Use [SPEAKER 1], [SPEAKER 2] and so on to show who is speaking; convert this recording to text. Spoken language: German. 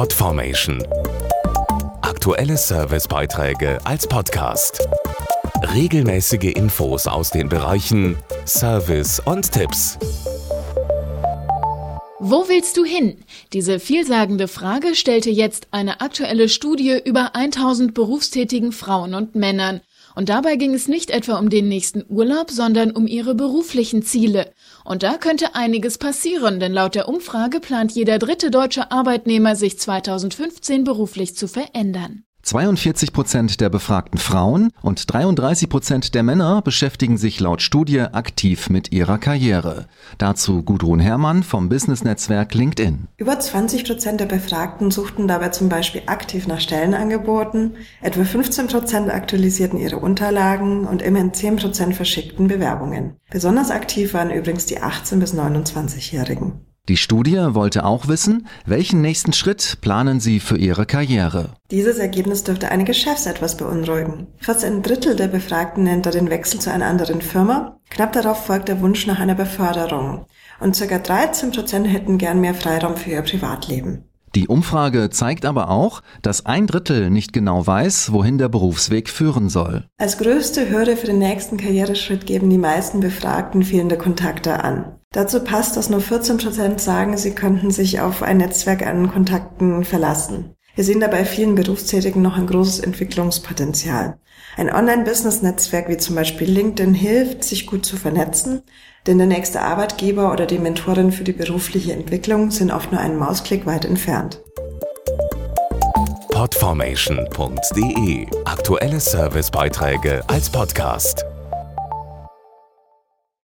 [SPEAKER 1] Podformation. Aktuelle Servicebeiträge als Podcast. Regelmäßige Infos aus den Bereichen Service und Tipps.
[SPEAKER 2] Wo willst du hin? Diese vielsagende Frage stellte jetzt eine aktuelle Studie über 1000 berufstätigen Frauen und Männern. Und dabei ging es nicht etwa um den nächsten Urlaub, sondern um ihre beruflichen Ziele. Und da könnte einiges passieren, denn laut der Umfrage plant jeder dritte deutsche Arbeitnehmer, sich 2015 beruflich zu verändern.
[SPEAKER 3] 42 Prozent der befragten Frauen und 33 Prozent der Männer beschäftigen sich laut Studie aktiv mit ihrer Karriere. Dazu Gudrun Herrmann vom Business-Netzwerk LinkedIn.
[SPEAKER 4] Über 20 Prozent der Befragten suchten dabei zum Beispiel aktiv nach Stellenangeboten, etwa 15 Prozent aktualisierten ihre Unterlagen und immerhin 10 Prozent verschickten Bewerbungen. Besonders aktiv waren übrigens die 18- bis 29-Jährigen.
[SPEAKER 3] Die Studie wollte auch wissen, welchen nächsten Schritt planen Sie für Ihre Karriere.
[SPEAKER 4] Dieses Ergebnis dürfte einige Chefs etwas beunruhigen. Fast ein Drittel der Befragten nennt da den Wechsel zu einer anderen Firma. Knapp darauf folgt der Wunsch nach einer Beförderung. Und ca. 13 Prozent hätten gern mehr Freiraum für ihr Privatleben.
[SPEAKER 3] Die Umfrage zeigt aber auch, dass ein Drittel nicht genau weiß, wohin der Berufsweg führen soll.
[SPEAKER 4] Als größte Hürde für den nächsten Karriereschritt geben die meisten Befragten fehlende Kontakte an. Dazu passt, dass nur 14 Prozent sagen, sie könnten sich auf ein Netzwerk an Kontakten verlassen. Wir sehen dabei vielen Berufstätigen noch ein großes Entwicklungspotenzial. Ein Online-Business-Netzwerk wie zum Beispiel LinkedIn hilft, sich gut zu vernetzen, denn der nächste Arbeitgeber oder die Mentorin für die berufliche Entwicklung sind oft nur einen Mausklick weit entfernt.
[SPEAKER 1] Podformation.de Aktuelle Servicebeiträge als Podcast.